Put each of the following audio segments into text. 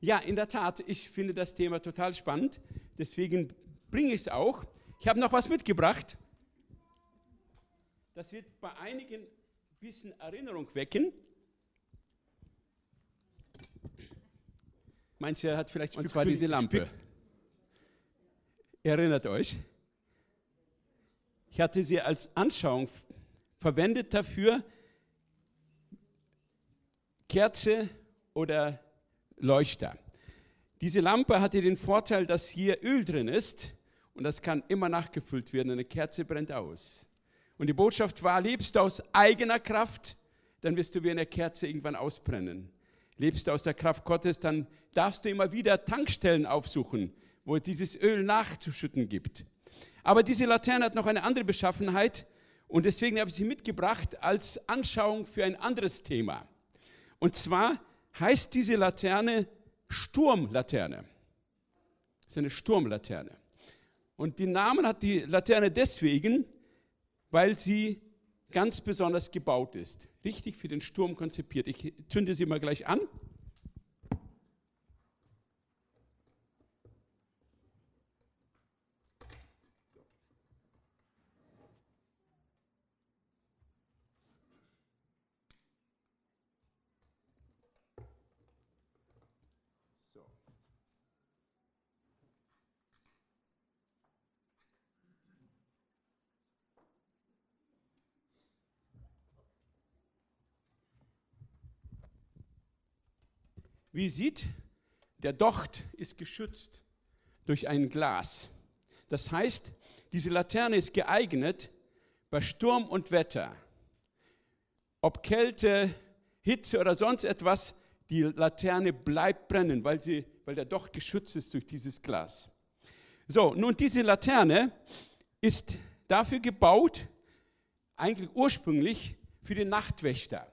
Ja, in der Tat, ich finde das Thema total spannend. Deswegen bringe ich es auch. Ich habe noch was mitgebracht. Das wird bei einigen ein bisschen Erinnerung wecken. Manche hat vielleicht, und zwar diese Lampe. Erinnert euch? Ich hatte sie als Anschauung verwendet dafür, Kerze oder Leuchter. Diese Lampe hatte den Vorteil, dass hier Öl drin ist und das kann immer nachgefüllt werden. Eine Kerze brennt aus. Und die Botschaft war, lebst du aus eigener Kraft, dann wirst du wie eine Kerze irgendwann ausbrennen. Lebst du aus der Kraft Gottes, dann darfst du immer wieder Tankstellen aufsuchen, wo es dieses Öl nachzuschütten gibt. Aber diese Laterne hat noch eine andere Beschaffenheit und deswegen habe ich sie mitgebracht als Anschauung für ein anderes Thema. Und zwar heißt diese Laterne Sturmlaterne. Das ist eine Sturmlaterne. Und den Namen hat die Laterne deswegen, weil sie ganz besonders gebaut ist. Richtig für den Sturm konzipiert. Ich zünde sie mal gleich an. Wie ihr seht, der Docht ist geschützt durch ein Glas. Das heißt, diese Laterne ist geeignet bei Sturm und Wetter. Ob Kälte, Hitze oder sonst etwas, die Laterne bleibt brennen, weil, sie, weil der Docht geschützt ist durch dieses Glas. So, nun diese Laterne ist dafür gebaut, eigentlich ursprünglich für den Nachtwächter.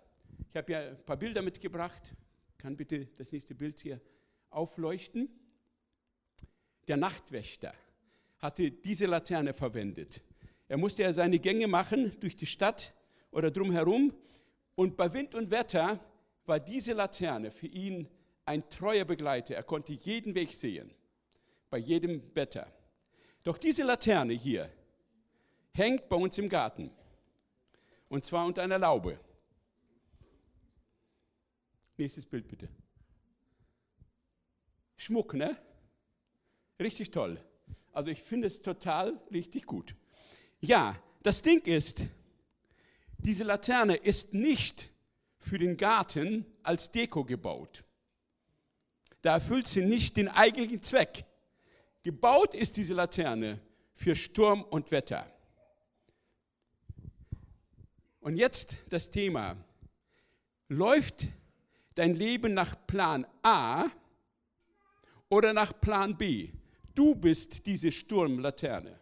Ich habe ja ein paar Bilder mitgebracht. Kann bitte das nächste Bild hier aufleuchten? Der Nachtwächter hatte diese Laterne verwendet. Er musste ja seine Gänge machen durch die Stadt oder drumherum. Und bei Wind und Wetter war diese Laterne für ihn ein treuer Begleiter. Er konnte jeden Weg sehen, bei jedem Wetter. Doch diese Laterne hier hängt bei uns im Garten. Und zwar unter einer Laube. Nächstes Bild bitte. Schmuck, ne? Richtig toll. Also ich finde es total richtig gut. Ja, das Ding ist, diese Laterne ist nicht für den Garten als Deko gebaut. Da erfüllt sie nicht den eigentlichen Zweck. Gebaut ist diese Laterne für Sturm und Wetter. Und jetzt das Thema. Läuft dein Leben nach Plan A oder nach Plan B. Du bist diese Sturmlaterne.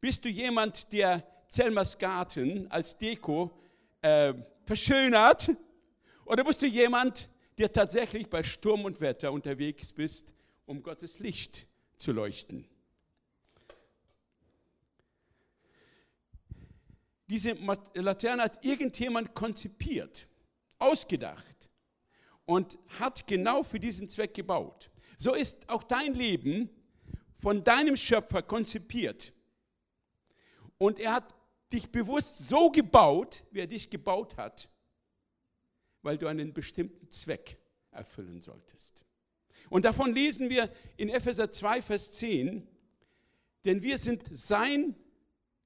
Bist du jemand, der Zelmers Garten als Deko äh, verschönert? Oder bist du jemand, der tatsächlich bei Sturm und Wetter unterwegs bist, um Gottes Licht zu leuchten? Diese Laterne hat irgendjemand konzipiert, ausgedacht und hat genau für diesen Zweck gebaut. So ist auch dein Leben von deinem Schöpfer konzipiert. Und er hat dich bewusst so gebaut, wie er dich gebaut hat, weil du einen bestimmten Zweck erfüllen solltest. Und davon lesen wir in Epheser 2, Vers 10, denn wir sind sein,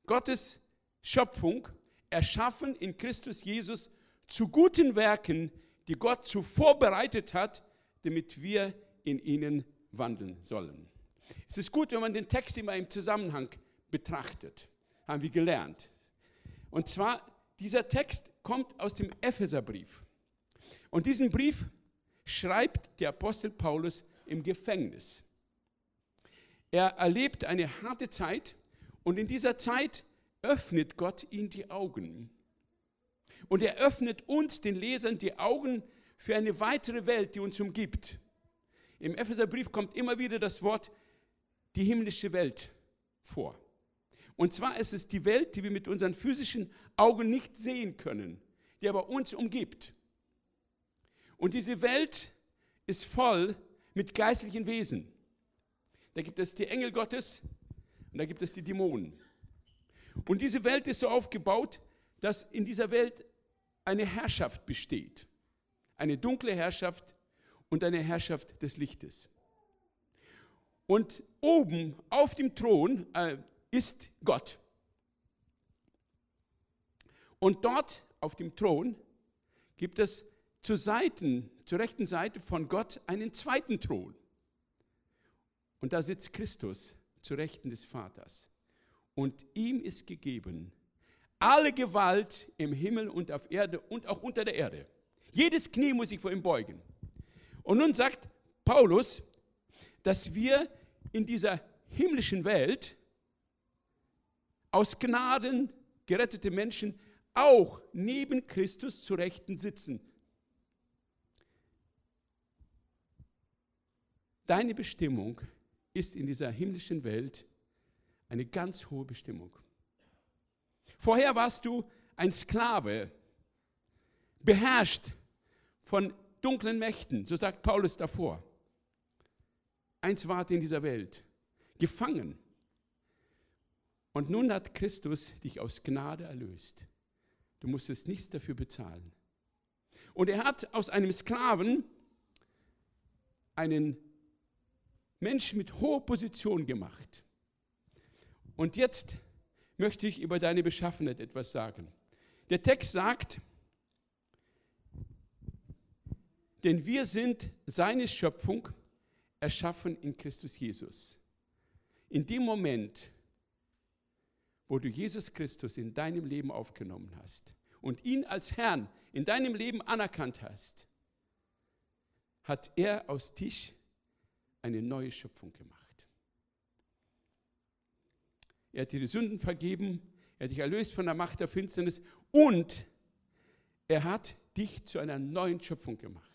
Gottes Schöpfung, erschaffen in Christus Jesus zu guten Werken, die Gott zuvor bereitet hat, damit wir in ihnen wandeln sollen. Es ist gut, wenn man den Text immer im Zusammenhang betrachtet, haben wir gelernt. Und zwar, dieser Text kommt aus dem Epheserbrief. Und diesen Brief schreibt der Apostel Paulus im Gefängnis. Er erlebt eine harte Zeit und in dieser Zeit öffnet Gott ihm die Augen. Und er öffnet uns, den Lesern, die Augen für eine weitere Welt, die uns umgibt. Im Epheserbrief kommt immer wieder das Wort die himmlische Welt vor. Und zwar ist es die Welt, die wir mit unseren physischen Augen nicht sehen können, die aber uns umgibt. Und diese Welt ist voll mit geistlichen Wesen. Da gibt es die Engel Gottes und da gibt es die Dämonen. Und diese Welt ist so aufgebaut, dass in dieser Welt eine Herrschaft besteht. Eine dunkle Herrschaft und eine Herrschaft des Lichtes. Und oben auf dem Thron äh, ist Gott. Und dort auf dem Thron gibt es zur Seiten, zur rechten Seite von Gott einen zweiten Thron. Und da sitzt Christus zur Rechten des Vaters. Und ihm ist gegeben alle Gewalt im Himmel und auf Erde und auch unter der Erde. Jedes Knie muss sich vor ihm beugen. Und nun sagt Paulus, dass wir in dieser himmlischen Welt aus Gnaden gerettete Menschen auch neben Christus zu Rechten sitzen. Deine Bestimmung ist in dieser himmlischen Welt eine ganz hohe Bestimmung. Vorher warst du ein Sklave, beherrscht von dunklen Mächten, so sagt Paulus davor. Eins wart in dieser Welt, gefangen. Und nun hat Christus dich aus Gnade erlöst. Du musstest nichts dafür bezahlen. Und er hat aus einem Sklaven einen Menschen mit hoher Position gemacht. Und jetzt möchte ich über deine Beschaffenheit etwas sagen. Der Text sagt, denn wir sind seine Schöpfung, erschaffen in Christus Jesus. In dem Moment, wo du Jesus Christus in deinem Leben aufgenommen hast und ihn als Herrn in deinem Leben anerkannt hast, hat er aus dich eine neue Schöpfung gemacht. Er hat dir die Sünden vergeben, er hat dich erlöst von der Macht der Finsternis und er hat dich zu einer neuen Schöpfung gemacht.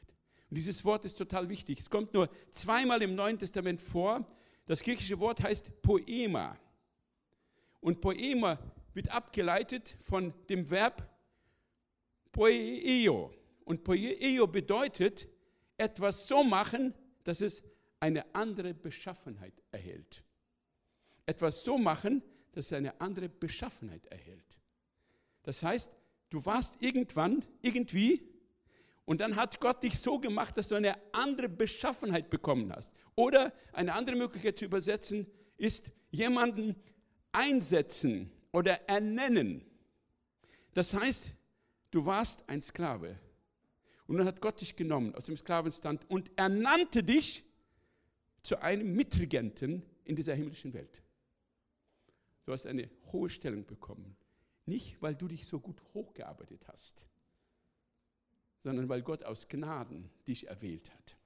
Und dieses Wort ist total wichtig. Es kommt nur zweimal im Neuen Testament vor. Das griechische Wort heißt Poema. Und Poema wird abgeleitet von dem Verb Poeio. Und Poeio bedeutet etwas so machen, dass es eine andere Beschaffenheit erhält. Etwas so machen, dass es eine andere Beschaffenheit erhält. Das heißt, du warst irgendwann, irgendwie, und dann hat Gott dich so gemacht, dass du eine andere Beschaffenheit bekommen hast. Oder eine andere Möglichkeit zu übersetzen ist, jemanden einsetzen oder ernennen. Das heißt, du warst ein Sklave. Und dann hat Gott dich genommen aus dem Sklavenstand und ernannte dich zu einem Mitregenten in dieser himmlischen Welt. Du hast eine hohe Stellung bekommen. Nicht, weil du dich so gut hochgearbeitet hast, sondern weil Gott aus Gnaden dich erwählt hat.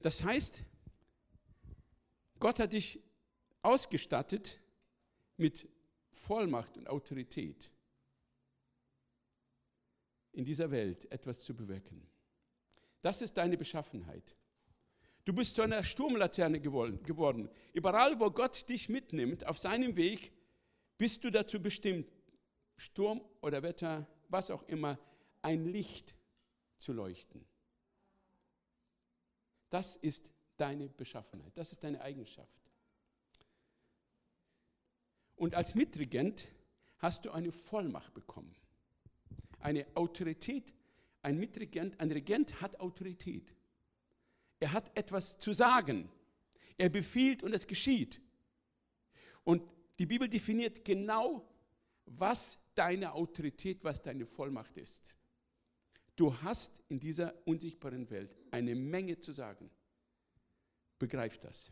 Das heißt, Gott hat dich ausgestattet mit Vollmacht und Autorität in dieser Welt etwas zu bewirken. Das ist deine Beschaffenheit. Du bist zu einer Sturmlaterne geworden. Überall, wo Gott dich mitnimmt, auf seinem Weg, bist du dazu bestimmt, Sturm oder Wetter, was auch immer, ein Licht zu leuchten. Das ist deine Beschaffenheit, das ist deine Eigenschaft. Und als Mitregent hast du eine Vollmacht bekommen. Eine Autorität. Ein Mitregent, ein Regent hat Autorität. Er hat etwas zu sagen. Er befiehlt und es geschieht. Und die Bibel definiert genau, was deine Autorität, was deine Vollmacht ist. Du hast in dieser unsichtbaren Welt eine Menge zu sagen. Begreif das.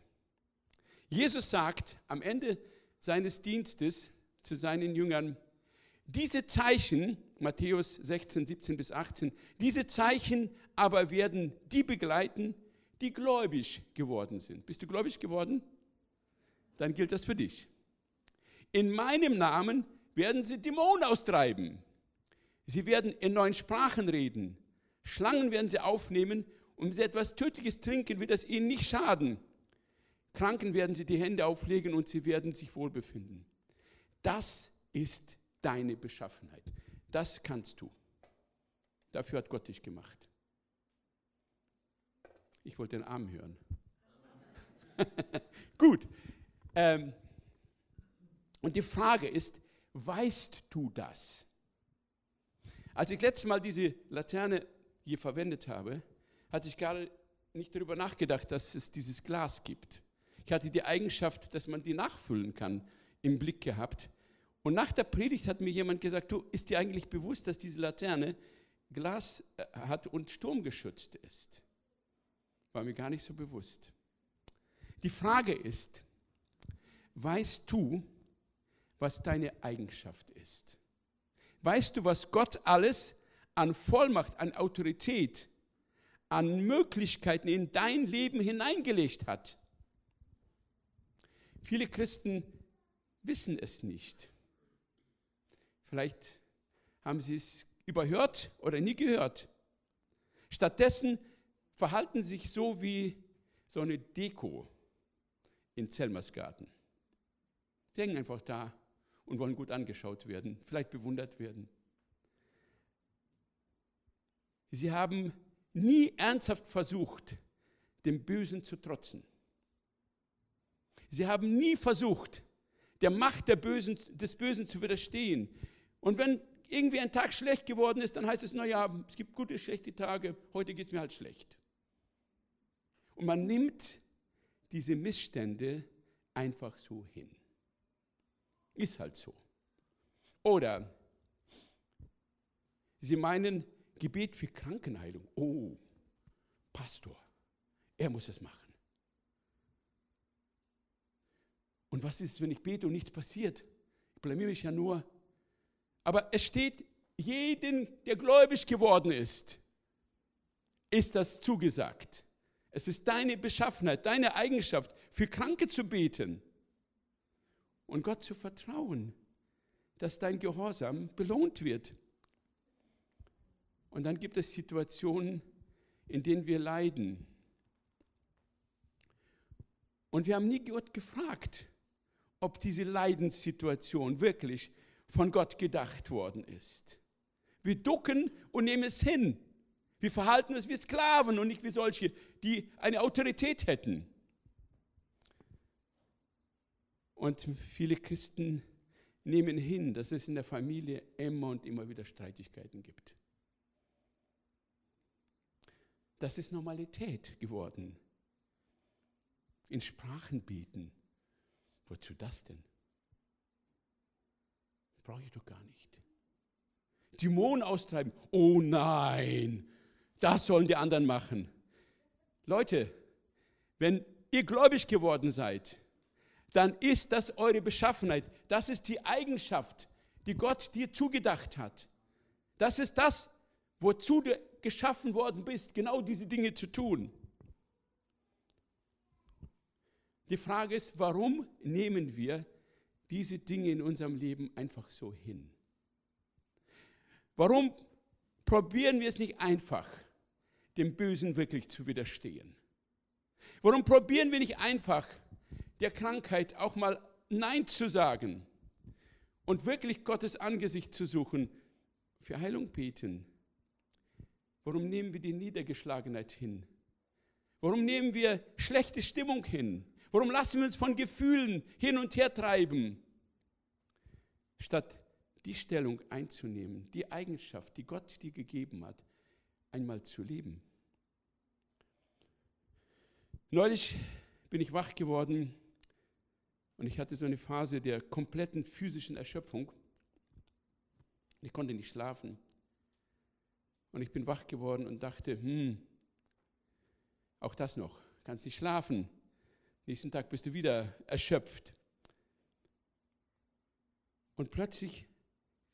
Jesus sagt am Ende seines Dienstes zu seinen Jüngern, Diese Zeichen, Matthäus 16, 17 bis 18, diese Zeichen aber werden die begleiten, die gläubig geworden sind. Bist du gläubig geworden? Dann gilt das für dich. In meinem Namen werden sie Dämonen austreiben. Sie werden in neuen Sprachen reden. Schlangen werden sie aufnehmen und sie etwas Tödliches trinken, wird es ihnen nicht schaden. Kranken werden sie die Hände auflegen und sie werden sich wohlbefinden. Das ist deine Beschaffenheit. Das kannst du. Dafür hat Gott dich gemacht. Ich wollte den Arm hören. Gut. Ähm, und die Frage ist, weißt du das? Als ich letztes Mal diese Laterne hier verwendet habe, hatte ich gerade nicht darüber nachgedacht, dass es dieses Glas gibt. Ich hatte die Eigenschaft, dass man die nachfüllen kann, im Blick gehabt. Und nach der Predigt hat mir jemand gesagt, du, ist dir eigentlich bewusst, dass diese Laterne Glas äh, hat und sturmgeschützt ist? War mir gar nicht so bewusst. Die Frage ist, weißt du, was deine Eigenschaft ist? Weißt du, was Gott alles an Vollmacht, an Autorität, an Möglichkeiten in dein Leben hineingelegt hat? Viele Christen wissen es nicht. Vielleicht haben sie es überhört oder nie gehört. Stattdessen verhalten sich so wie so eine Deko in Zelmersgarten. Die hängen einfach da und wollen gut angeschaut werden, vielleicht bewundert werden. Sie haben nie ernsthaft versucht, dem Bösen zu trotzen. Sie haben nie versucht, der Macht der Bösen, des Bösen zu widerstehen. Und wenn irgendwie ein Tag schlecht geworden ist, dann heißt es, naja, es gibt gute, schlechte Tage, heute geht es mir halt schlecht. Und man nimmt diese Missstände einfach so hin. Ist halt so. Oder Sie meinen Gebet für Krankenheilung. Oh, Pastor, er muss es machen. Und was ist, wenn ich bete und nichts passiert? Ich blamier mich ja nur. Aber es steht, jeden, der gläubig geworden ist, ist das zugesagt. Es ist deine Beschaffenheit, deine Eigenschaft, für Kranke zu beten und Gott zu vertrauen, dass dein Gehorsam belohnt wird. Und dann gibt es Situationen, in denen wir leiden. Und wir haben nie Gott gefragt, ob diese Leidenssituation wirklich von Gott gedacht worden ist. Wir ducken und nehmen es hin. Wir verhalten uns wie Sklaven und nicht wie solche, die eine Autorität hätten. Und viele Christen nehmen hin, dass es in der Familie immer und immer wieder Streitigkeiten gibt. Das ist Normalität geworden. In Sprachen beten. Wozu das denn? Brauche ich doch gar nicht. Dämonen austreiben. Oh nein, das sollen die anderen machen. Leute, wenn ihr gläubig geworden seid, dann ist das eure Beschaffenheit. Das ist die Eigenschaft, die Gott dir zugedacht hat. Das ist das, wozu du geschaffen worden bist, genau diese Dinge zu tun. Die Frage ist, warum nehmen wir diese Dinge in unserem Leben einfach so hin? Warum probieren wir es nicht einfach? dem Bösen wirklich zu widerstehen? Warum probieren wir nicht einfach, der Krankheit auch mal Nein zu sagen und wirklich Gottes Angesicht zu suchen, für Heilung beten? Warum nehmen wir die Niedergeschlagenheit hin? Warum nehmen wir schlechte Stimmung hin? Warum lassen wir uns von Gefühlen hin und her treiben? Statt die Stellung einzunehmen, die Eigenschaft, die Gott dir gegeben hat, einmal zu leben. Neulich bin ich wach geworden und ich hatte so eine Phase der kompletten physischen Erschöpfung. Ich konnte nicht schlafen. Und ich bin wach geworden und dachte, hm, auch das noch, kannst nicht schlafen. Nächsten Tag bist du wieder erschöpft. Und plötzlich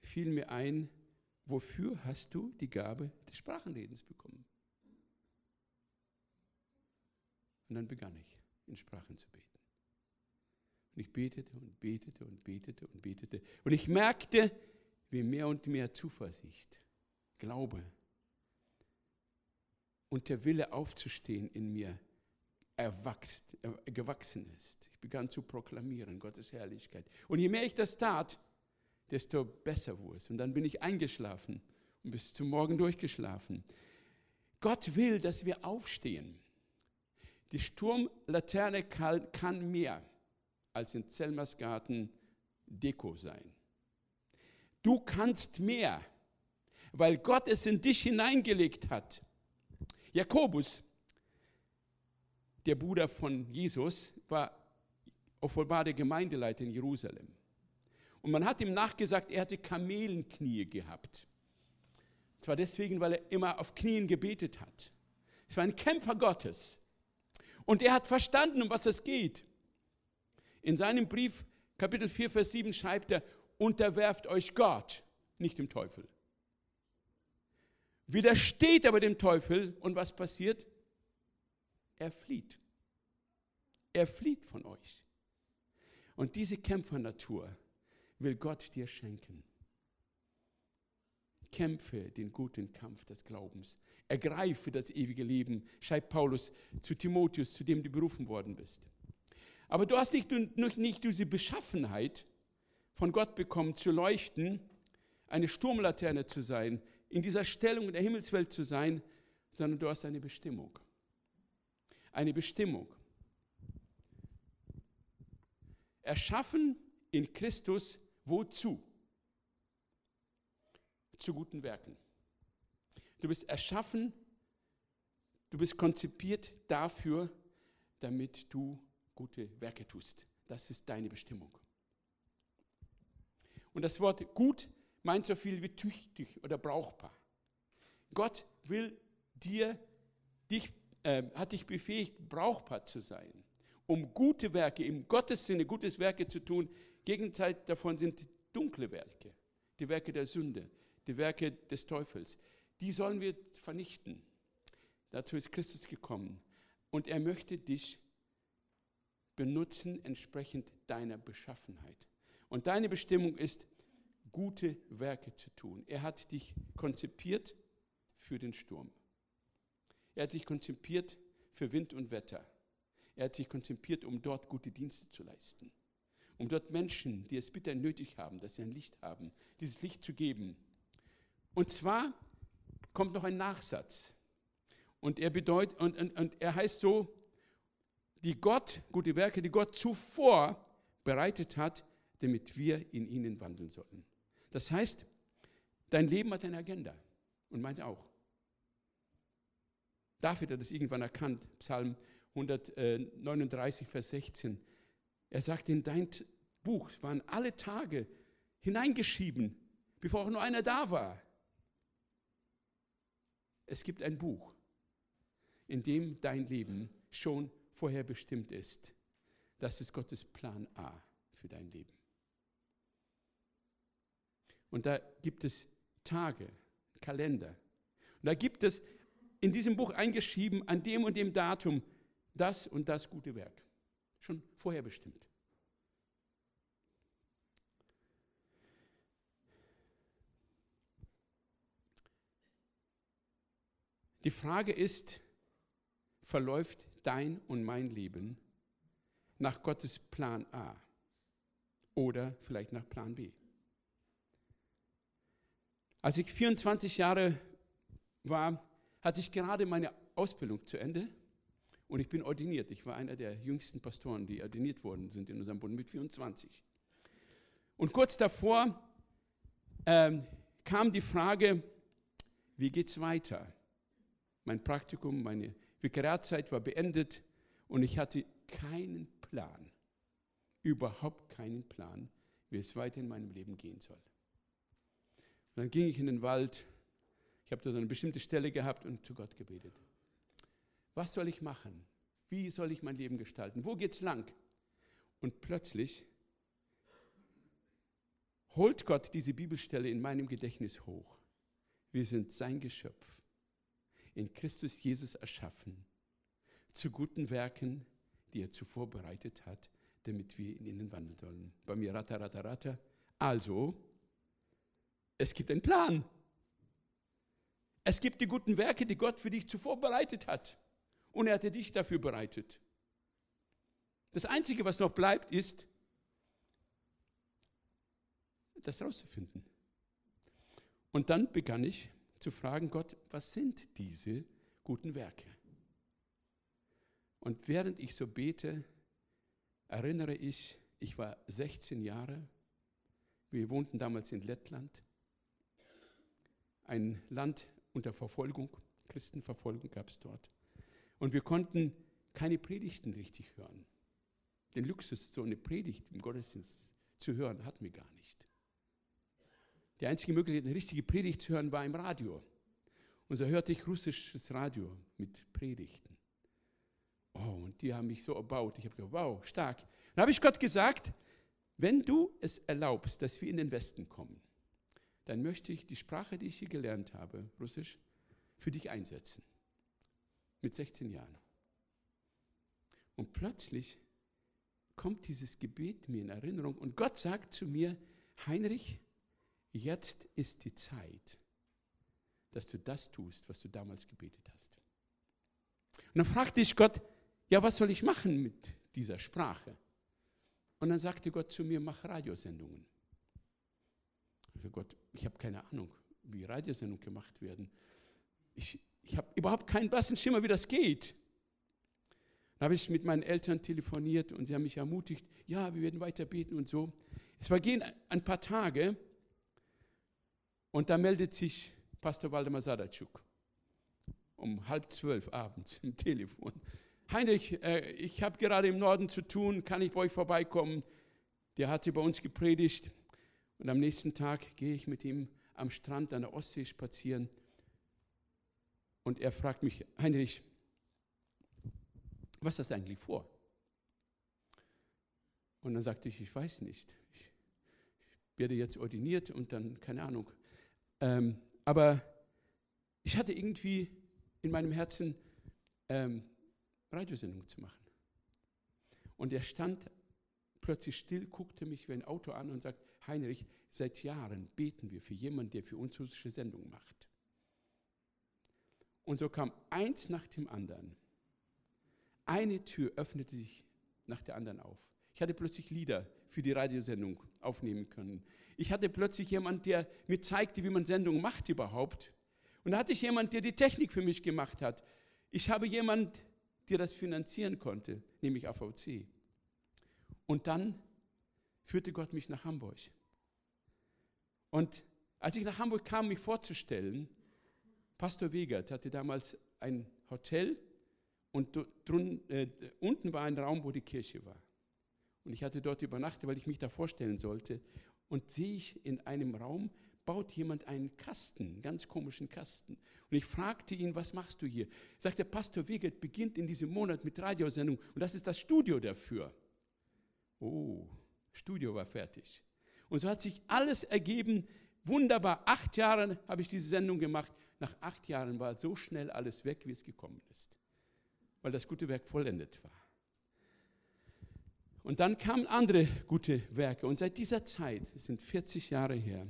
fiel mir ein, wofür hast du die Gabe des Sprachenredens bekommen? Und dann begann ich, in Sprachen zu beten. Und ich betete und betete und betete und betete. Und ich merkte, wie mehr und mehr Zuversicht, Glaube und der Wille aufzustehen in mir erwachst, gewachsen ist. Ich begann zu proklamieren, Gottes Herrlichkeit. Und je mehr ich das tat, desto besser wurde es. Und dann bin ich eingeschlafen und bis zum Morgen durchgeschlafen. Gott will, dass wir aufstehen. Die Sturmlaterne kann, mehr als in Zelmers Garten Deko sein. Du kannst mehr, weil Gott es in dich hineingelegt hat. Jakobus, der Bruder von Jesus, war offenbar der Gemeindeleiter in Jerusalem. Und man hat ihm nachgesagt, er hatte Kamelenknie gehabt. Zwar deswegen, weil er immer auf Knien gebetet hat. Es war ein Kämpfer Gottes. Und er hat verstanden, um was es geht. In seinem Brief, Kapitel 4, Vers 7, schreibt er, unterwerft euch Gott, nicht dem Teufel. Widersteht aber dem Teufel und was passiert? Er flieht. Er flieht von euch. Und diese Kämpfernatur will Gott dir schenken. Kämpfe den guten Kampf des Glaubens. Ergreife das ewige Leben, schreibt Paulus zu Timotheus, zu dem du berufen worden bist. Aber du hast nicht, nicht diese Beschaffenheit von Gott bekommen, zu leuchten, eine Sturmlaterne zu sein, in dieser Stellung in der Himmelswelt zu sein, sondern du hast eine Bestimmung. Eine Bestimmung. Erschaffen in Christus wozu? Zu guten Werken. Du bist erschaffen, du bist konzipiert dafür, damit du gute Werke tust. Das ist deine Bestimmung. Und das Wort gut meint so viel wie tüchtig oder brauchbar. Gott will dir, dich, äh, hat dich befähigt, brauchbar zu sein, um gute Werke, im Gottes Sinne gutes Werke zu tun. Gegenteil davon sind dunkle Werke, die Werke der Sünde, die Werke des Teufels. Die sollen wir vernichten. Dazu ist Christus gekommen. Und er möchte dich benutzen entsprechend deiner Beschaffenheit. Und deine Bestimmung ist, gute Werke zu tun. Er hat dich konzipiert für den Sturm. Er hat dich konzipiert für Wind und Wetter. Er hat dich konzipiert, um dort gute Dienste zu leisten. Um dort Menschen, die es bitter nötig haben, dass sie ein Licht haben, dieses Licht zu geben. Und zwar kommt noch ein Nachsatz. Und er, bedeutet, und, und, und er heißt so, die Gott, gute Werke, die Gott zuvor bereitet hat, damit wir in ihnen wandeln sollen. Das heißt, dein Leben hat eine Agenda und meint auch. David hat es irgendwann erkannt, Psalm 139, Vers 16. Er sagt, in dein Buch waren alle Tage hineingeschrieben, bevor auch nur einer da war. Es gibt ein Buch, in dem dein Leben schon vorherbestimmt ist. Das ist Gottes Plan A für dein Leben. Und da gibt es Tage, Kalender. Und da gibt es in diesem Buch eingeschrieben, an dem und dem Datum, das und das gute Werk. Schon vorherbestimmt. Die Frage ist, verläuft dein und mein Leben nach Gottes Plan A oder vielleicht nach Plan B? Als ich 24 Jahre war, hatte ich gerade meine Ausbildung zu Ende und ich bin ordiniert. Ich war einer der jüngsten Pastoren, die ordiniert worden sind in unserem Bund mit 24. Und kurz davor ähm, kam die Frage, wie geht es weiter? Mein Praktikum, meine Vikariatzeit war beendet und ich hatte keinen Plan, überhaupt keinen Plan, wie es weiter in meinem Leben gehen soll. Und dann ging ich in den Wald. Ich habe dort eine bestimmte Stelle gehabt und zu Gott gebetet. Was soll ich machen? Wie soll ich mein Leben gestalten? Wo geht's lang? Und plötzlich holt Gott diese Bibelstelle in meinem Gedächtnis hoch. Wir sind sein Geschöpf, in Christus Jesus erschaffen, zu guten Werken, die er zuvor bereitet hat, damit wir in ihnen wandeln sollen. Bei mir ratter, ratter, ratter. Also, es gibt einen Plan. Es gibt die guten Werke, die Gott für dich zuvor bereitet hat. Und er hatte dich dafür bereitet. Das Einzige, was noch bleibt, ist, das rauszufinden. Und dann begann ich zu fragen, Gott, was sind diese guten Werke? Und während ich so bete, erinnere ich, ich war 16 Jahre, wir wohnten damals in Lettland, ein Land unter Verfolgung, Christenverfolgung gab es dort. Und wir konnten keine Predigten richtig hören. Den Luxus, so eine Predigt im Gottesdienst zu hören, hatten wir gar nicht. Die einzige Möglichkeit, eine richtige Predigt zu hören, war im Radio. Und so hörte ich russisches Radio mit Predigten. Oh, und die haben mich so erbaut. Ich habe gedacht, wow, stark. Dann habe ich Gott gesagt, wenn du es erlaubst, dass wir in den Westen kommen, dann möchte ich die Sprache, die ich hier gelernt habe, Russisch, für dich einsetzen. Mit 16 Jahren. Und plötzlich kommt dieses Gebet mir in Erinnerung und Gott sagt zu mir, Heinrich, jetzt ist die Zeit, dass du das tust, was du damals gebetet hast. Und dann fragte ich Gott, ja, was soll ich machen mit dieser Sprache? Und dann sagte Gott zu mir, mach Radiosendungen. Ich Gott, ich habe keine Ahnung, wie Radiosendungen gemacht werden. Ich, ich habe überhaupt keinen blassen Schimmer, wie das geht. Dann habe ich mit meinen Eltern telefoniert und sie haben mich ermutigt, ja, wir werden weiter beten und so. Es vergehen ein paar Tage und da meldet sich Pastor Waldemar Sadatschuk um halb zwölf abends im Telefon. Heinrich, äh, ich habe gerade im Norden zu tun, kann ich bei euch vorbeikommen? Der hatte bei uns gepredigt und am nächsten Tag gehe ich mit ihm am Strand an der Ostsee spazieren und er fragt mich, Heinrich, was hast du eigentlich vor? Und dann sagte ich, ich weiß nicht. Ich werde jetzt ordiniert und dann, keine Ahnung. Ähm, aber ich hatte irgendwie in meinem Herzen, ähm, Radiosendung zu machen. Und er stand plötzlich still, guckte mich wie ein Auto an und sagt, Heinrich, seit Jahren beten wir für jemanden, der für uns russische Sendung macht. Und so kam eins nach dem anderen. Eine Tür öffnete sich nach der anderen auf. Ich hatte plötzlich Lieder für die Radiosendung aufnehmen können. Ich hatte plötzlich jemand, der mir zeigte, wie man Sendungen macht überhaupt. Und da hatte ich jemand, der die Technik für mich gemacht hat. Ich habe jemand, der das finanzieren konnte, nämlich AVC. Und dann führte Gott mich nach Hamburg. Und als ich nach Hamburg kam, mich vorzustellen, Pastor Wegert hatte damals ein Hotel und drun, äh, unten war ein Raum, wo die Kirche war. Und ich hatte dort übernachtet, weil ich mich da vorstellen sollte. Und sehe ich in einem Raum, baut jemand einen Kasten, einen ganz komischen Kasten. Und ich fragte ihn, was machst du hier? Sagt der Pastor Wegert beginnt in diesem Monat mit Radiosendung und das ist das Studio dafür. Oh, Studio war fertig. Und so hat sich alles ergeben. Wunderbar. Acht Jahre habe ich diese Sendung gemacht. Nach acht Jahren war so schnell alles weg, wie es gekommen ist, weil das gute Werk vollendet war. Und dann kamen andere gute Werke. Und seit dieser Zeit, es sind 40 Jahre her,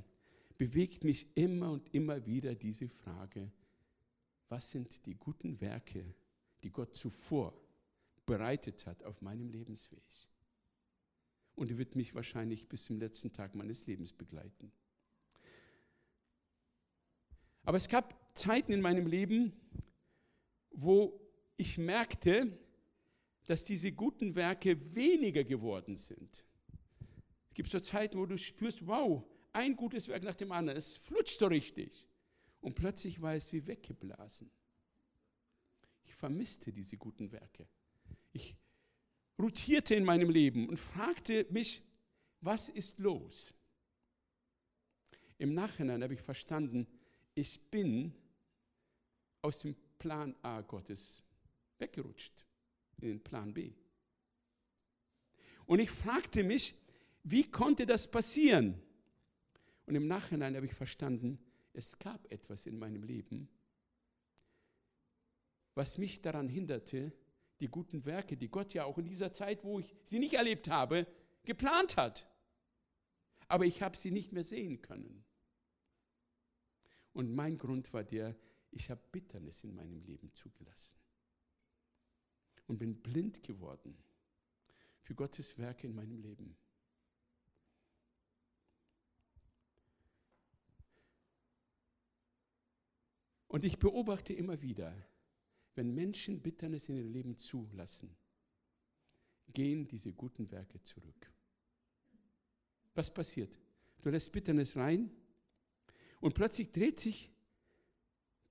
bewegt mich immer und immer wieder diese Frage, was sind die guten Werke, die Gott zuvor bereitet hat auf meinem Lebensweg? Und die wird mich wahrscheinlich bis zum letzten Tag meines Lebens begleiten. Aber es gab Zeiten in meinem Leben, wo ich merkte, dass diese guten Werke weniger geworden sind. Es gibt so Zeiten, wo du spürst, wow, ein gutes Werk nach dem anderen, es flutscht so richtig. Und plötzlich war es wie weggeblasen. Ich vermisste diese guten Werke. Ich rotierte in meinem Leben und fragte mich, was ist los? Im Nachhinein habe ich verstanden, ich bin aus dem Plan A Gottes weggerutscht in den Plan B. Und ich fragte mich, wie konnte das passieren? Und im Nachhinein habe ich verstanden, es gab etwas in meinem Leben, was mich daran hinderte, die guten Werke, die Gott ja auch in dieser Zeit, wo ich sie nicht erlebt habe, geplant hat. Aber ich habe sie nicht mehr sehen können. Und mein Grund war der, ich habe Bitternis in meinem Leben zugelassen und bin blind geworden für Gottes Werke in meinem Leben. Und ich beobachte immer wieder, wenn Menschen Bitternis in ihr Leben zulassen, gehen diese guten Werke zurück. Was passiert? Du lässt Bitternis rein und plötzlich dreht sich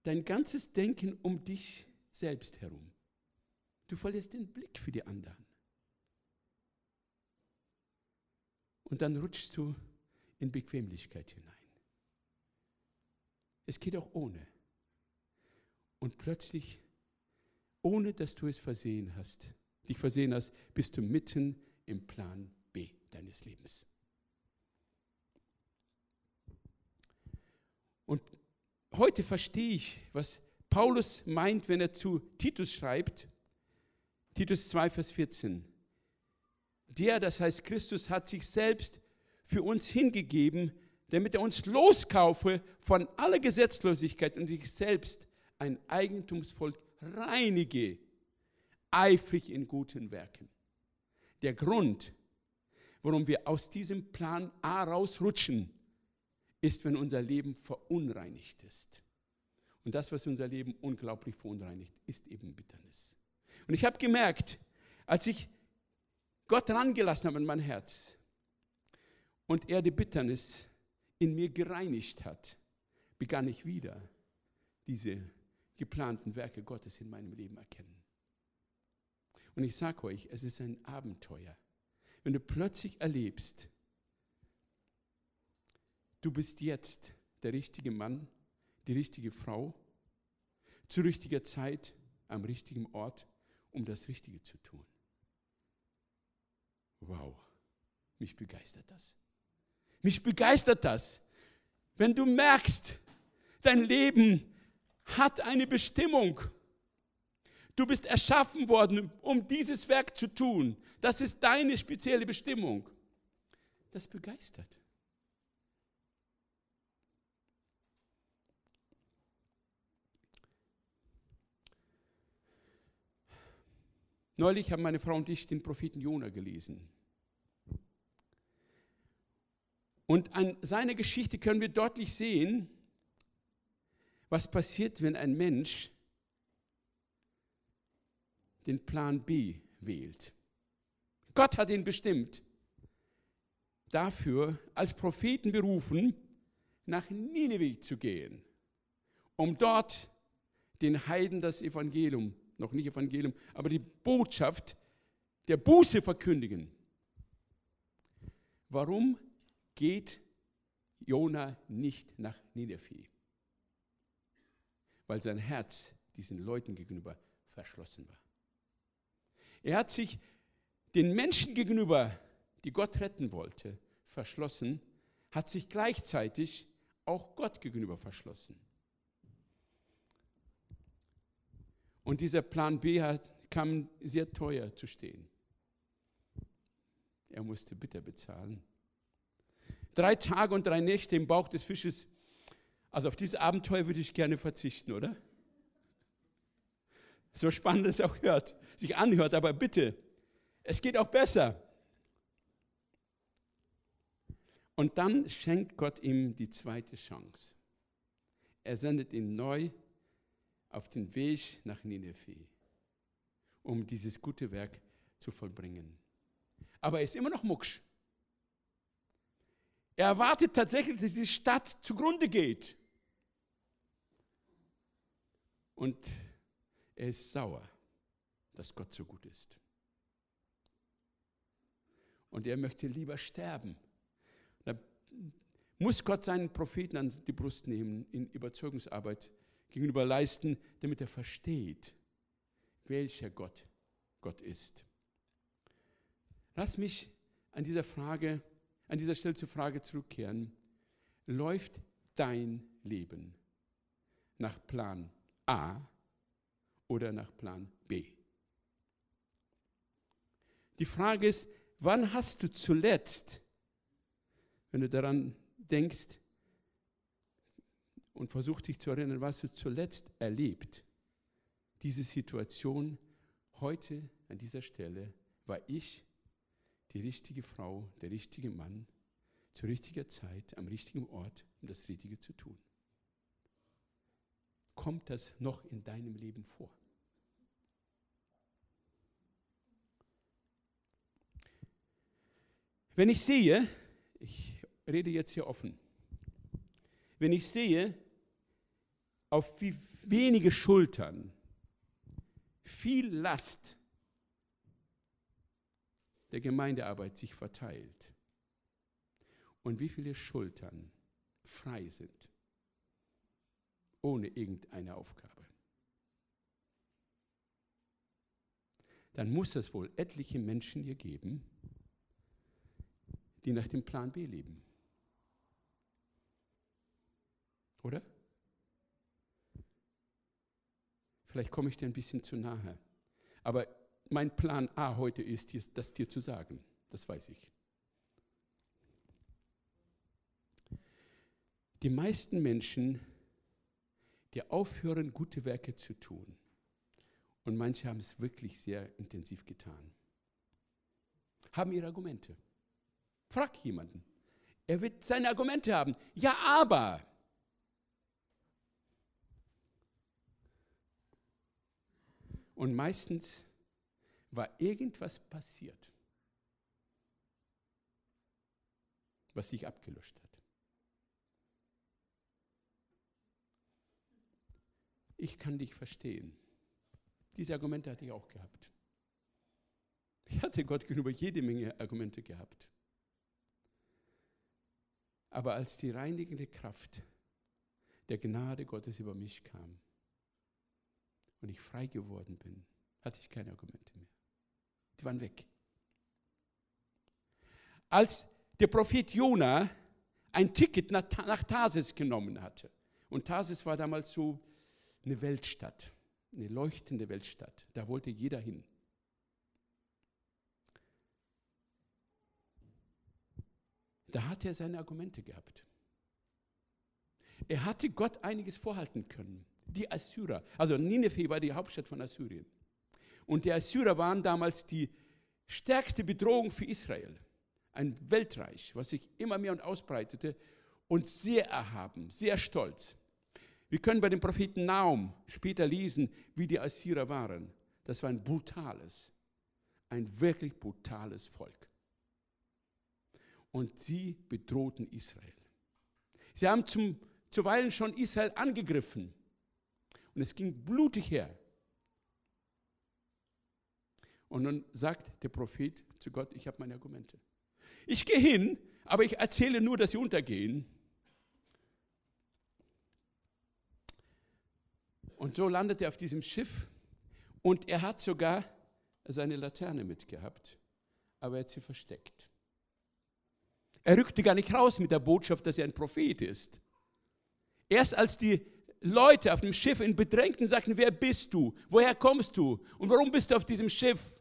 dein ganzes Denken um dich selbst herum. Du verlierst den Blick für die anderen. Und dann rutschst du in Bequemlichkeit hinein. Es geht auch ohne. Und plötzlich, ohne dass du es versehen hast, dich versehen hast, bist du mitten im Plan B deines Lebens. Und heute verstehe ich, was Paulus meint, wenn er zu Titus schreibt, Titus 2, Vers 14. Der, das heißt Christus, hat sich selbst für uns hingegeben, damit er uns loskaufe von aller Gesetzlosigkeit und sich selbst ein Eigentumsvolk reinige, eifrig in guten Werken. Der Grund, warum wir aus diesem Plan A rausrutschen, ist, wenn unser Leben verunreinigt ist. Und das, was unser Leben unglaublich verunreinigt, ist eben Bitternis. Und ich habe gemerkt, als ich Gott rangelassen habe in mein Herz und er die Bitternis in mir gereinigt hat, begann ich wieder diese geplanten Werke Gottes in meinem Leben erkennen. Und ich sage euch, es ist ein Abenteuer. Wenn du plötzlich erlebst, du bist jetzt der richtige Mann, die richtige Frau, zur richtigen Zeit, am richtigen Ort, um das Richtige zu tun. Wow, mich begeistert das. Mich begeistert das, wenn du merkst, dein Leben hat eine Bestimmung. Du bist erschaffen worden, um dieses Werk zu tun. Das ist deine spezielle Bestimmung. Das begeistert. Neulich haben meine Frau und ich den Propheten Jona gelesen. Und an seiner Geschichte können wir deutlich sehen, was passiert, wenn ein Mensch den Plan B wählt. Gott hat ihn bestimmt, dafür als Propheten berufen, nach Nineveh zu gehen, um dort den Heiden das Evangelium, noch nicht Evangelium, aber die Botschaft der Buße verkündigen. Warum geht Jona nicht nach Nineveh? Weil sein Herz diesen Leuten gegenüber verschlossen war. Er hat sich den Menschen gegenüber, die Gott retten wollte, verschlossen, hat sich gleichzeitig auch Gott gegenüber verschlossen. Und dieser Plan B hat, kam sehr teuer zu stehen. Er musste bitter bezahlen. Drei Tage und drei Nächte im Bauch des Fisches also auf dieses Abenteuer würde ich gerne verzichten, oder? So spannend es auch hört, sich anhört, aber bitte, es geht auch besser. Und dann schenkt Gott ihm die zweite Chance. Er sendet ihn neu auf den Weg nach Nineveh, um dieses gute Werk zu vollbringen. Aber er ist immer noch mucksch. Er erwartet tatsächlich, dass die Stadt zugrunde geht. Und er ist sauer, dass Gott so gut ist. Und er möchte lieber sterben. Da muss Gott seinen Propheten an die Brust nehmen, in Überzeugungsarbeit gegenüber leisten, damit er versteht, welcher Gott Gott ist. Lass mich an dieser Frage, an dieser Stelle zur Frage zurückkehren. läuft dein Leben nach Plan A oder nach Plan B? Die Frage ist, wann hast du zuletzt, wenn du daran denkst und versuchst dich zu erinnern, was du zuletzt erlebt, diese Situation heute an dieser Stelle, war ich die richtige Frau, der richtige Mann, zur richtigen Zeit, am richtigen Ort, um das Richtige zu tun. Kommt das noch in deinem Leben vor? Wenn ich sehe, ich rede jetzt hier offen, wenn ich sehe, auf wie wenige Schultern viel Last der Gemeindearbeit sich verteilt und wie viele Schultern frei sind, ohne irgendeine Aufgabe, dann muss es wohl etliche Menschen hier geben, die nach dem Plan B leben. Oder? Vielleicht komme ich dir ein bisschen zu nahe. Aber mein Plan A heute ist, das dir zu sagen. Das weiß ich. Die meisten Menschen, die aufhören, gute Werke zu tun, und manche haben es wirklich sehr intensiv getan, haben ihre Argumente. Frag jemanden. Er wird seine Argumente haben. Ja, aber. Und meistens war irgendwas passiert, was sich abgelöscht hat. Ich kann dich verstehen. Diese Argumente hatte ich auch gehabt. Ich hatte Gott gegenüber jede Menge Argumente gehabt. Aber als die reinigende Kraft der Gnade Gottes über mich kam und ich frei geworden bin, hatte ich keine Argumente mehr. Die waren weg. Als der Prophet Jona ein Ticket nach, nach Tarsis genommen hatte, und Tarsis war damals so eine Weltstadt, eine leuchtende Weltstadt, da wollte jeder hin. Da hat er seine Argumente gehabt. Er hatte Gott einiges vorhalten können. Die Assyrer, also Nineveh war die Hauptstadt von Assyrien. Und die Assyrer waren damals die stärkste Bedrohung für Israel. Ein Weltreich, was sich immer mehr und ausbreitete und sehr erhaben, sehr stolz. Wir können bei dem Propheten Naum später lesen, wie die Assyrer waren. Das war ein brutales, ein wirklich brutales Volk und sie bedrohten Israel. Sie haben zum, zuweilen schon Israel angegriffen und es ging blutig her. Und nun sagt der Prophet zu Gott, ich habe meine Argumente. Ich gehe hin, aber ich erzähle nur, dass sie untergehen. Und so landet er auf diesem Schiff und er hat sogar seine Laterne mitgehabt, aber er hat sie versteckt. Er rückte gar nicht raus mit der Botschaft, dass er ein Prophet ist. Erst als die Leute auf dem Schiff ihn bedrängten, sagten, wer bist du? Woher kommst du? Und warum bist du auf diesem Schiff?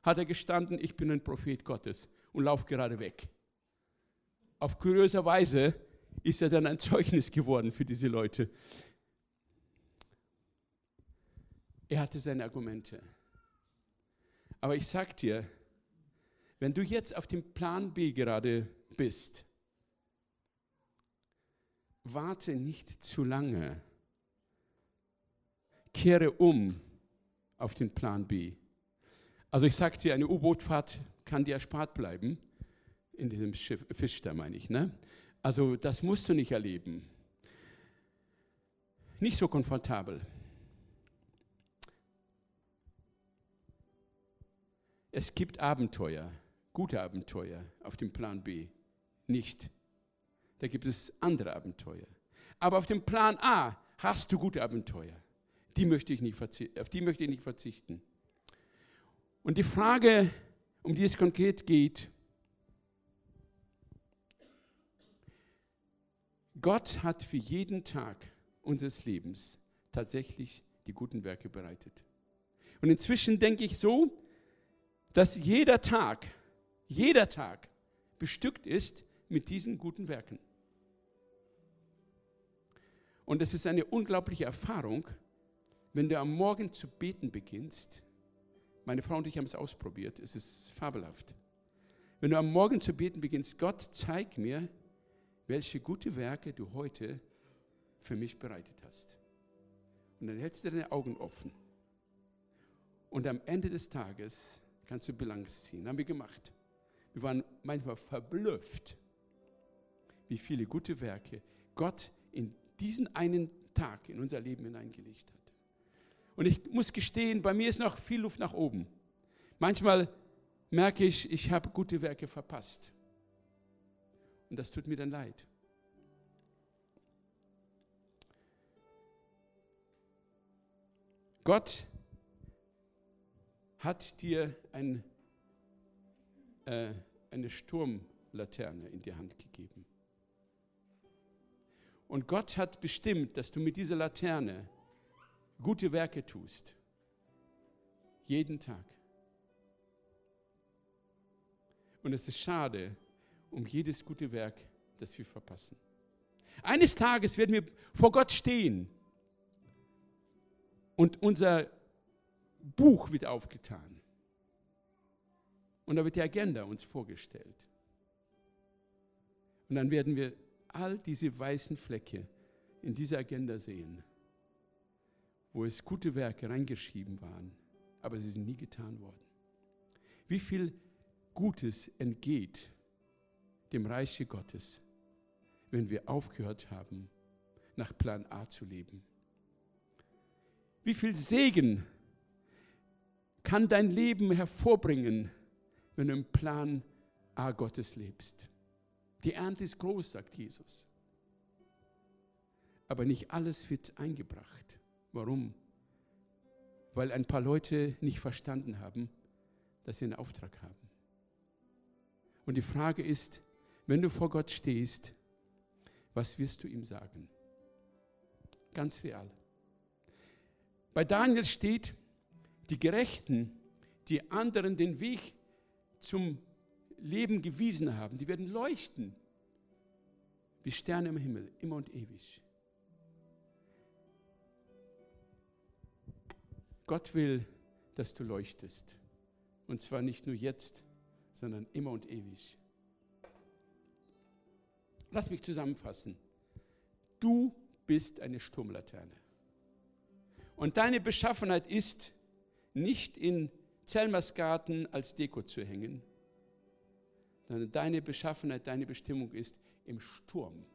Hat er gestanden, ich bin ein Prophet Gottes und lauf gerade weg. Auf kuriose Weise ist er dann ein Zeugnis geworden für diese Leute. Er hatte seine Argumente. Aber ich sag dir, wenn du jetzt auf dem Plan B gerade bist, warte nicht zu lange. Kehre um auf den Plan B. Also ich sagte dir, eine U-Bootfahrt kann dir erspart bleiben. In diesem Schiff, Fisch da meine ich. Ne? Also das musst du nicht erleben. Nicht so komfortabel. Es gibt Abenteuer gute Abenteuer auf dem Plan B nicht. Da gibt es andere Abenteuer. Aber auf dem Plan A hast du gute Abenteuer. Die möchte ich nicht auf die möchte ich nicht verzichten. Und die Frage, um die es konkret geht, Gott hat für jeden Tag unseres Lebens tatsächlich die guten Werke bereitet. Und inzwischen denke ich so, dass jeder Tag, jeder Tag bestückt ist mit diesen guten Werken. Und es ist eine unglaubliche Erfahrung, wenn du am Morgen zu beten beginnst. Meine Frau und ich haben es ausprobiert, es ist fabelhaft. Wenn du am Morgen zu beten beginnst, Gott, zeig mir, welche gute Werke du heute für mich bereitet hast. Und dann hältst du deine Augen offen. Und am Ende des Tages kannst du Bilanz ziehen. Haben wir gemacht. Wir waren manchmal verblüfft, wie viele gute Werke Gott in diesen einen Tag in unser Leben hineingelegt hat. Und ich muss gestehen, bei mir ist noch viel Luft nach oben. Manchmal merke ich, ich habe gute Werke verpasst. Und das tut mir dann leid. Gott hat dir ein, äh, eine Sturmlaterne in die Hand gegeben. Und Gott hat bestimmt, dass du mit dieser Laterne gute Werke tust. Jeden Tag. Und es ist schade um jedes gute Werk, das wir verpassen. Eines Tages werden wir vor Gott stehen und unser Buch wird aufgetan. Und da wird die Agenda uns vorgestellt. Und dann werden wir all diese weißen Flecke in dieser Agenda sehen, wo es gute Werke reingeschrieben waren, aber sie sind nie getan worden. Wie viel Gutes entgeht dem Reiche Gottes, wenn wir aufgehört haben, nach Plan A zu leben. Wie viel Segen kann dein Leben hervorbringen, wenn du im Plan A Gottes lebst? Die Ernte ist groß, sagt Jesus. Aber nicht alles wird eingebracht. Warum? Weil ein paar Leute nicht verstanden haben, dass sie einen Auftrag haben. Und die Frage ist, wenn du vor Gott stehst, was wirst du ihm sagen? Ganz real. Bei Daniel steht, die Gerechten, die anderen den Weg zum Leben gewiesen haben, die werden leuchten wie Sterne im Himmel, immer und ewig. Gott will, dass du leuchtest. Und zwar nicht nur jetzt, sondern immer und ewig. Lass mich zusammenfassen. Du bist eine Sturmlaterne. Und deine Beschaffenheit ist, nicht in Zellmersgarten als Deko zu hängen, sondern deine Beschaffenheit, deine Bestimmung ist, im Sturm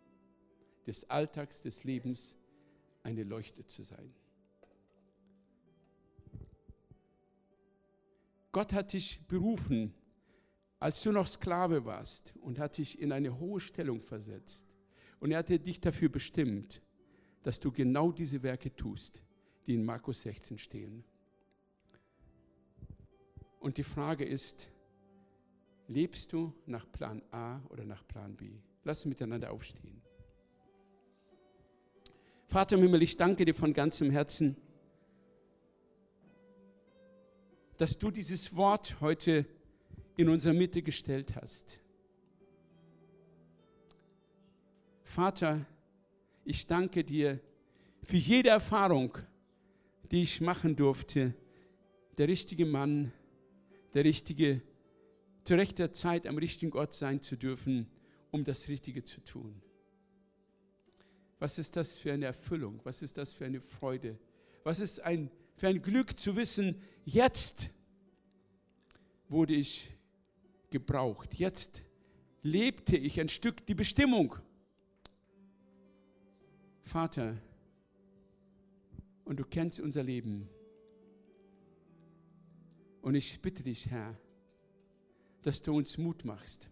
des Alltags, des Lebens eine Leuchte zu sein. Gott hat dich berufen, als du noch Sklave warst und hat dich in eine hohe Stellung versetzt. Und er hatte dich dafür bestimmt, dass du genau diese Werke tust, die in Markus 16 stehen. Und die Frage ist, Lebst du nach Plan A oder nach Plan B? Lass uns miteinander aufstehen. Vater im Himmel, ich danke dir von ganzem Herzen, dass du dieses Wort heute in unserer Mitte gestellt hast. Vater, ich danke dir für jede Erfahrung, die ich machen durfte, der richtige Mann, der richtige zu rechter Zeit am richtigen Ort sein zu dürfen, um das Richtige zu tun. Was ist das für eine Erfüllung? Was ist das für eine Freude? Was ist ein, für ein Glück zu wissen, jetzt wurde ich gebraucht. Jetzt lebte ich ein Stück die Bestimmung. Vater, und du kennst unser Leben. Und ich bitte dich, Herr, dass du uns Mut machst,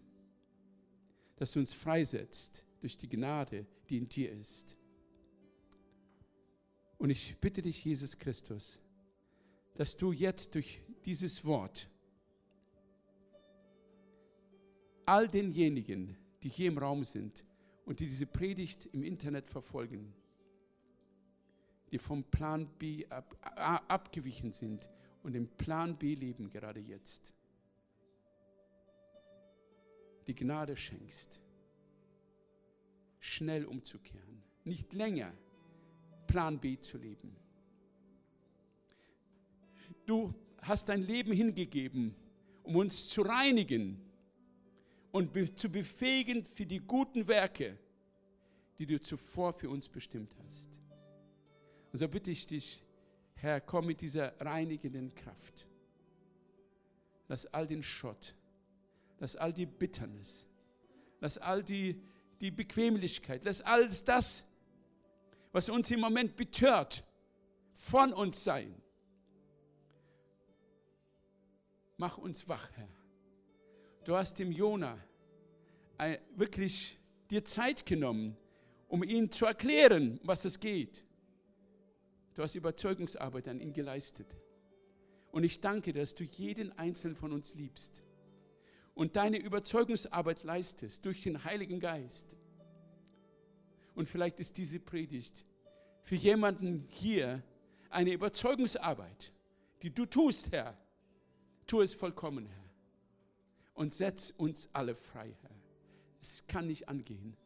dass du uns freisetzt durch die Gnade, die in dir ist. Und ich bitte dich, Jesus Christus, dass du jetzt durch dieses Wort all denjenigen, die hier im Raum sind und die diese Predigt im Internet verfolgen, die vom Plan B ab, abgewichen sind und im Plan B leben gerade jetzt, die Gnade schenkst, schnell umzukehren, nicht länger Plan B zu leben. Du hast dein Leben hingegeben, um uns zu reinigen und zu befähigen für die guten Werke, die du zuvor für uns bestimmt hast. Und so bitte ich dich, Herr, komm mit dieser reinigenden Kraft. Lass all den Schott, lass all die Bitternis, lass all die, die Bequemlichkeit, lass alles das, was uns im Moment betört, von uns sein. Mach uns wach, Herr. Du hast dem Jona wirklich dir Zeit genommen, um ihm zu erklären, was es geht. Du hast Überzeugungsarbeit an ihn geleistet. Und ich danke, dass du jeden einzelnen von uns liebst und deine Überzeugungsarbeit leistest durch den Heiligen Geist. Und vielleicht ist diese Predigt für jemanden hier eine Überzeugungsarbeit, die du tust, Herr. Tu es vollkommen, Herr. Und setz uns alle frei, Herr. Es kann nicht angehen,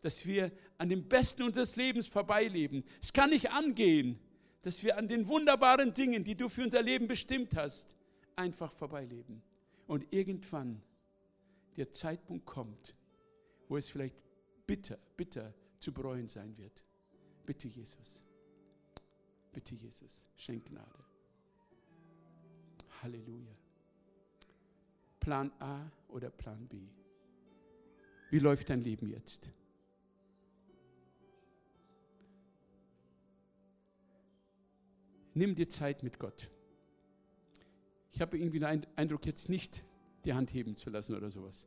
dass wir an dem Besten unseres Lebens vorbeileben. Es kann nicht angehen, dass wir an den wunderbaren Dingen, die du für unser Leben bestimmt hast, einfach vorbeileben. Und irgendwann der Zeitpunkt kommt, wo es vielleicht bitter, bitter zu bereuen sein wird. Bitte Jesus. Bitte Jesus, schenk Gnade. Halleluja. Plan A oder Plan B? Wie läuft dein Leben jetzt? Nimm dir Zeit mit Gott. Ich habe irgendwie den Eindruck, jetzt nicht die Hand heben zu lassen oder sowas.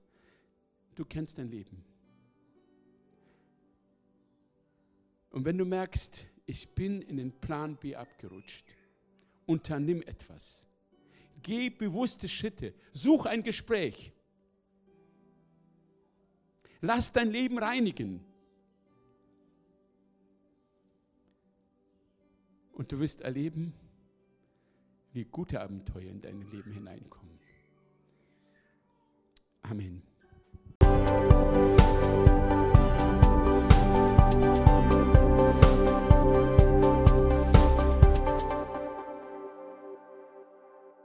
Du kennst dein Leben. Und wenn du merkst, ich bin in den Plan B abgerutscht, unternimm etwas. Geh bewusste Schritte. Such ein Gespräch. Lass dein Leben reinigen. Und du wirst erleben, wie gute Abenteuer in dein Leben hineinkommen. Amen.